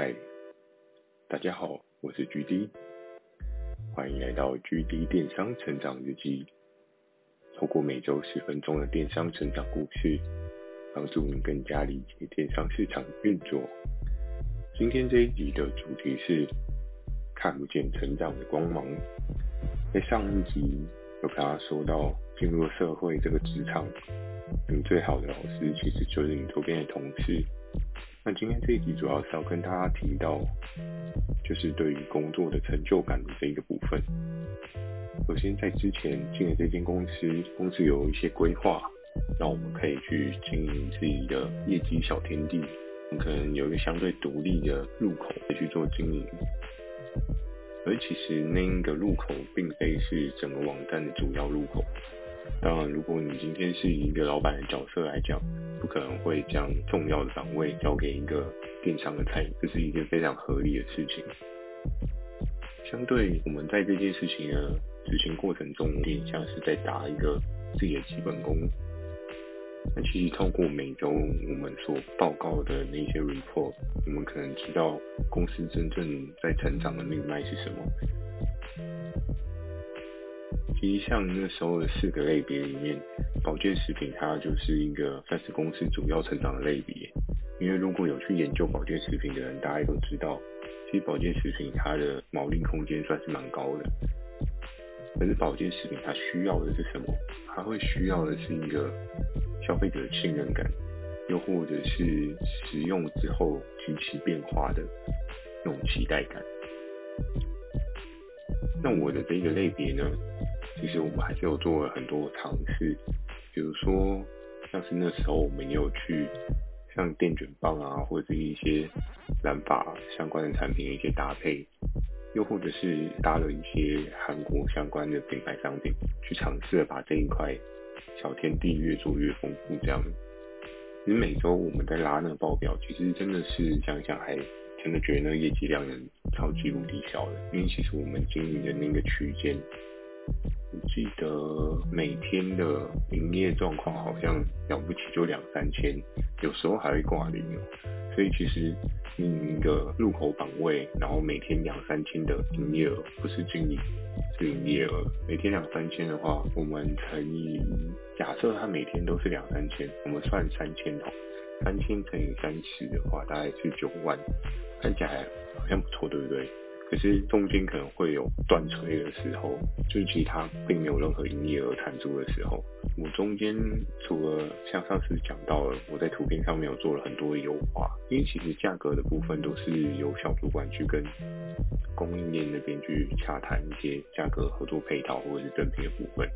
嗨，大家好，我是 GD，欢迎来到 GD 电商成长日记。透过每周十分钟的电商成长故事，帮助您更加理解电商市场运作。今天这一集的主题是看不见成长的光芒。在上一集有跟大家说到，进入社会这个职场，你最好的老师其实就是你周边的同事。那今天这一集主要是要跟大家提到，就是对于工作的成就感的这一个部分。首先，在之前进了这间公司，公司有一些规划，让我们可以去经营自己的业绩小天地。可能有一个相对独立的入口可以去做经营，而其实那一个入口并非是整个网站的主要入口。当然，如果你今天是以一个老板的角色来讲，不可能会将重要的岗位交给一个电商的菜鸟，这是一件非常合理的事情。相对我们在这件事情的执行过程中，有点像是在打一个自己的基本功。那其实透过每周我们所报告的那些 report，我们可能知道公司真正在成长的命脉是什么。其实像那时候的四个类别里面，保健食品它就是一个算是公司主要成长的类别。因为如果有去研究保健食品的人，大家都知道，其实保健食品它的毛利空间算是蛮高的。可是保健食品它需要的是什么？它会需要的是一个消费者的信任感，又或者是使用之后极其变化的那种期待感。那我的这个类别呢？其实我们还是有做了很多尝试，比如说像是那时候我们也有去像电卷棒啊，或者是一些染发相关的产品的一些搭配，又或者是搭了一些韩国相关的品牌商品，去尝试把这一块小天地越做越丰富。这样，其实每周我们在拉那个报表，其实真的是想想还真的觉得那个业绩量能超级无敌小的，因为其实我们经营的那个区间。我记得每天的营业状况好像了不起就两三千，有时候还会挂零哦。所以其实你一个入口岗位，然后每天两三千的营业额，不是经营，是营业额。每天两三千的话，我们乘以，假设他每天都是两三千，我们算三千哦，三千乘以三十的话，大概是九万，看起来好像不错，对不对？可是中间可能会有断炊的时候，就是其他并没有任何营业额产出的时候，我中间除了像上次讲到了，我在图片上面有做了很多的优化，因为其实价格的部分都是由小主管去跟供应链那边去洽谈一些价格合作配套或者是赠品的部分，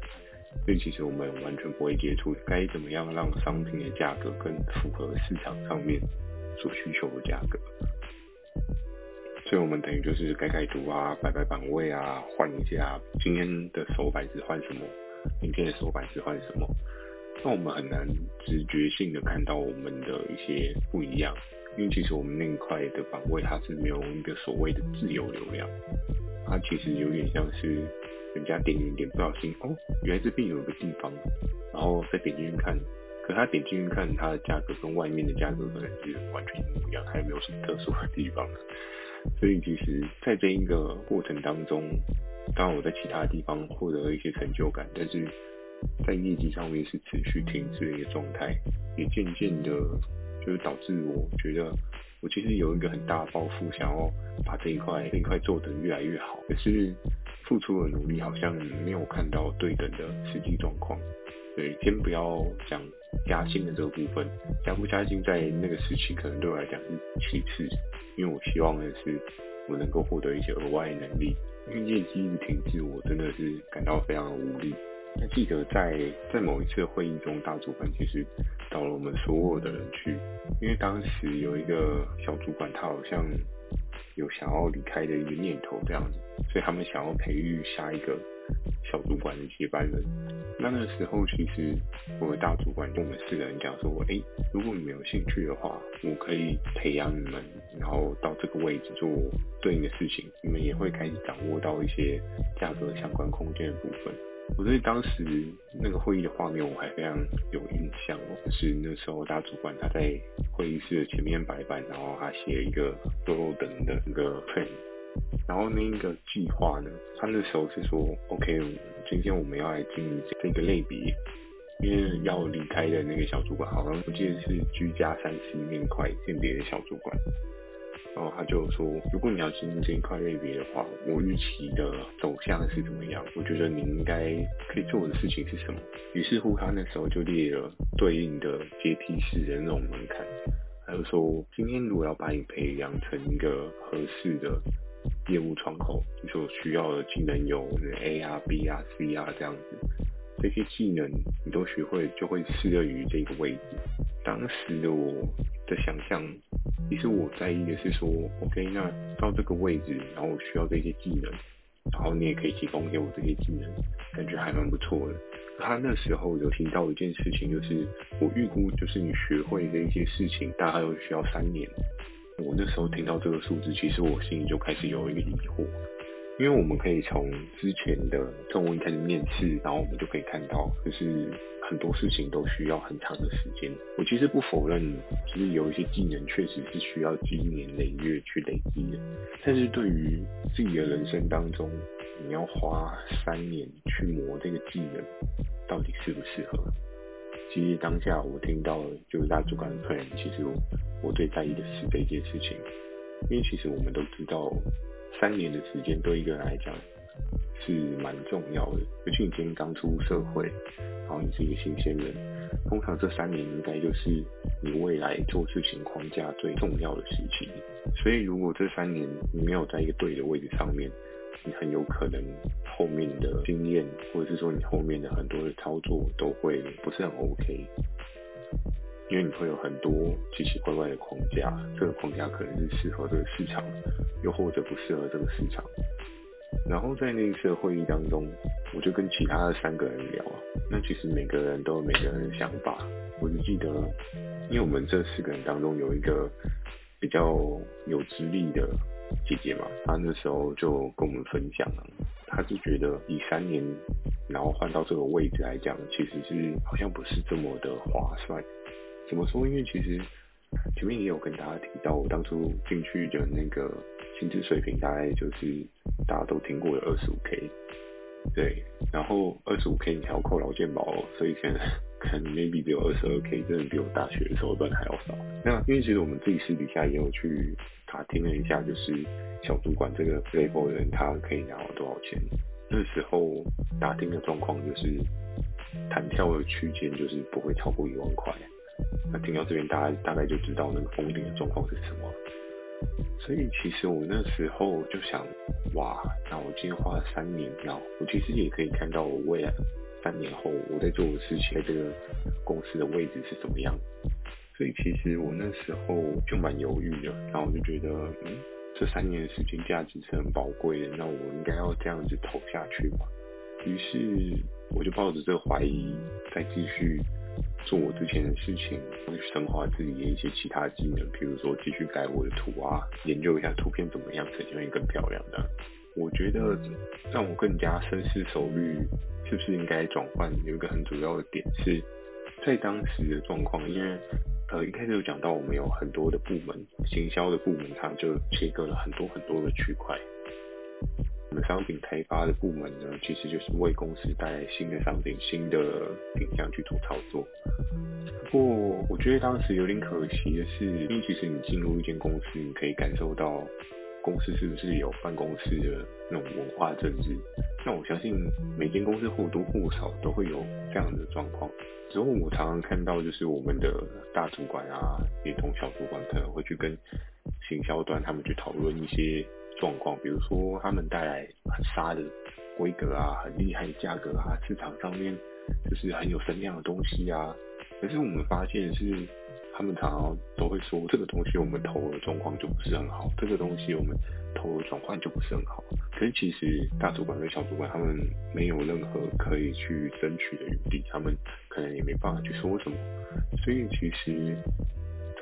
所以其实我们完全不会接触该怎么样让商品的价格更符合市场上面所需求的价格。所以我们等于就是改改图啊，摆摆版位啊，换一下今天的手板是换什么，明天的手板是换什么。那我们很难直觉性的看到我们的一些不一样，因为其实我们那一块的版位它是没有一个所谓的自由流量，它其实有点像是人家点点点不小心哦，原来这边有一个地方，然后再点进去看，可他点进去看它的价格跟外面的价格可能是完全一模一样，还有没有什么特殊的地方。所以其实，在这一个过程当中，当然我在其他地方获得了一些成就感，但是在业绩上面是持续停滞的一个状态，也渐渐的，就是导致我觉得，我其实有一个很大的抱负，想要把这一块这一块做得越来越好，可是付出的努力好像没有看到对等的实际状况。对，先不要讲加薪的这个部分，加不加薪在那个时期可能对我来讲是其次，因为我希望的是我能够获得一些额外的能力，因为业绩一直停滞，我真的是感到非常的无力。那记得在在某一次会议中，大主管其实找了我们所有的人去，因为当时有一个小主管，他好像有想要离开的一个念头这样子，所以他们想要培育下一个。小主管的接班人，那那时候其实我的大主管跟我们四个人讲说，哎，如果你们有兴趣的话，我可以培养你们，然后到这个位置做对应的事情，你们也会开始掌握到一些价格相关空间的部分。我对当时那个会议的画面我还非常有印象哦，就是那时候大主管他在会议室的前面白板，然后他写一个多肉等的那个 plan，然后那个计划呢，他那时候是说，OK，今天我们要来经营这个类别，因为要离开的那个小主管，好像我记得是居家三 C 面块鉴别的小主管。然后他就说，如果你要经营这一块类别的话，我预期的走向是怎么样？我觉得你应该可以做的事情是什么？于是乎，他那时候就列了对应的阶梯式的那种门槛。他就说，今天如果要把你培养成一个合适的业务窗口，你所需要的技能有 A 啊、B 啊、C 啊这样子，这些技能你都学会，就会适用于这个位置。当时的我的想象。其实我在意的是说，OK，那到这个位置，然后我需要这些技能，然后你也可以提供给我这些技能，感觉还蛮不错的。他那时候有提到一件事情，就是我预估就是你学会的一些事情，大概都需要三年。我那时候听到这个数字，其实我心里就开始有一个疑惑，因为我们可以从之前的中文开始面试，然后我们就可以看到，就是。很多事情都需要很长的时间。我其实不否认，其实有一些技能确实是需要经年累月去累积的。但是对于自己的人生当中，你要花三年去磨这个技能，到底适不适合？其实当下我听到就是大主管的客人，其实我，最在意的是这件事情，因为其实我们都知道，三年的时间对一个人来讲。是蛮重要的，尤其你今天刚出社会，然后你是一个新鲜人，通常这三年应该就是你未来做事情框架最重要的时期。所以如果这三年你没有在一个对的位置上面，你很有可能后面的经验，或者是说你后面的很多的操作都会不是很 OK，因为你会有很多奇奇怪怪的框架，这个框架可能是适合这个市场，又或者不适合这个市场。然后在那一次会议当中，我就跟其他的三个人聊，那其实每个人都有每个人的想法。我就记得，因为我们这四个人当中有一个比较有资历的姐姐嘛，她那时候就跟我们分享了，她是觉得以三年然后换到这个位置来讲，其实是好像不是这么的划算。怎么说？因为其实前面也有跟大家提到，我当初进去的那个。薪资水平大概就是大家都听过的二十五 K，对，然后二十五 K 你还要扣劳健保，所以可能可能 maybe 只有二十二 K，真的比我大学的时候赚还要少。那因为其实我们自己私底下也有去打听了一下，就是小主管这个 level 的人他可以拿到多少钱？那时候打听的状况就是弹跳的区间就是不会超过一万块。那听到这边，大家大概就知道那个封顶的状况是什么。所以其实我那时候就想，哇，那我今天花了三年，那我其实也可以看到我未来三年后我在做的事情，在这个公司的位置是怎么样。所以其实我那时候就蛮犹豫的，然后我就觉得，嗯，这三年的时间价值是很宝贵的，那我应该要这样子投下去嘛。于是我就抱着这个怀疑，再继续。做我之前的事情，去深化自己的一些其他技能，比如说继续改我的图啊，研究一下图片怎么样呈现更漂亮的。我觉得让我更加深思熟虑，是不是应该转换？有一个很主要的点是，在当时的状况，因为呃一开始有讲到我们有很多的部门，行销的部门它就切割了很多很多的区块。我们商品开发的部门呢，其实就是为公司带来新的商品、新的品项去做操作。不过，我觉得当时有点可惜的是，因为其实你进入一间公司，你可以感受到公司是不是有办公室的那种文化政治。那我相信每间公司或多或少都会有这样的状况。之后我常常看到，就是我们的大主管啊，连同小主管可能会去跟行销端他们去讨论一些。状况，比如说他们带来很杀的规格啊，很厉害的价格啊，市场上面就是很有声量的东西啊。可是我们发现是，他们常常都会说这个东西我们投的状况就不是很好，这个东西我们投的转换就不是很好。可是其实大主管跟小主管他们没有任何可以去争取的余地，他们可能也没办法去说什么。所以其实。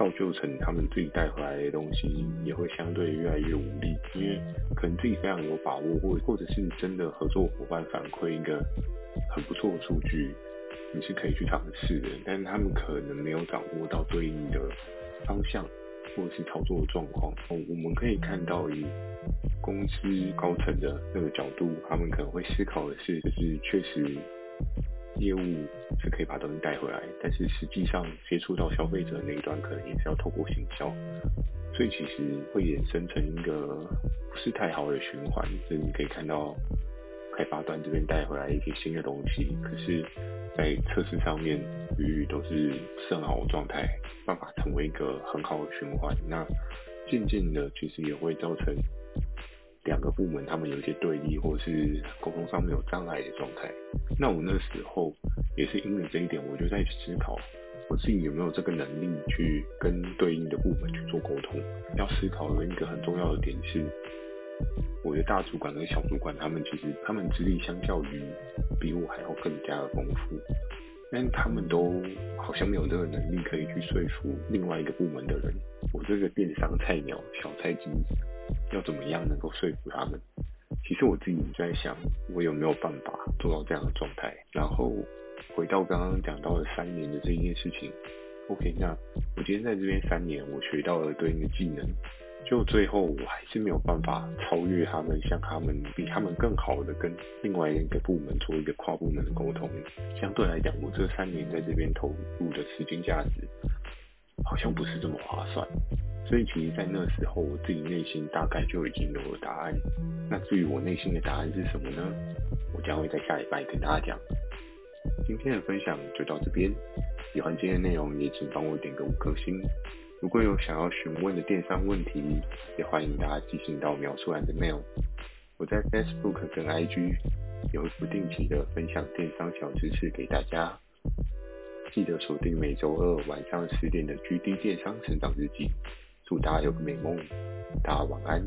造就成他们自己带回来的东西也会相对越来越无力，因为可能自己非常有把握，或或者是真的合作伙伴反馈一个很不错的数据，你是可以去尝试的，但是他们可能没有掌握到对应的方向或者是操作的状况。我们可以看到以公司高层的那个角度，他们可能会思考的是，就是确实业务是可以把东西带回来，但是实际上接触到消费者那一端，可能也是要透过行销，所以其实会衍生成一个不是太好的循环。所以你可以看到。开发端这边带回来一些新的东西，可是，在测试上面，屡屡都是不是很好的状态，办法成为一个很好的循环。那渐渐的，其实也会造成两个部门他们有一些对立，或是沟通上面有障碍的状态。那我那时候也是因为这一点，我就在思考，我自己有没有这个能力去跟对应的部门去做沟通。要思考的一个很重要的点是。我的大主管跟小主管，他们其实他们资历相较于比我还要更加的丰富，但他们都好像没有这个能力可以去说服另外一个部门的人。我这个电商菜鸟小菜鸡，要怎么样能够说服他们？其实我自己在想，我有没有办法做到这样的状态？然后回到刚刚讲到的三年的这一件事情，OK，那我今天在这边三年，我学到了对应的技能。就最后我还是没有办法超越他们，像他们比他们更好的跟另外一个部门做一个跨部门的沟通。相对来讲，我这三年在这边投入的时间价值好像不是这么划算。所以其实，在那时候，我自己内心大概就已经有了答案。那至于我内心的答案是什么呢？我将会在下礼拜跟大家讲。今天的分享就到这边，喜欢今天的内容也请帮我点个五颗星。如果有想要询问的电商问题，也欢迎大家寄信到描述栏的 mail。我在 Facebook 跟 IG 也会不定期的分享电商小知识给大家，记得锁定每周二晚上十点的 GD 电商成长日记。祝大家有个美梦，大家晚安。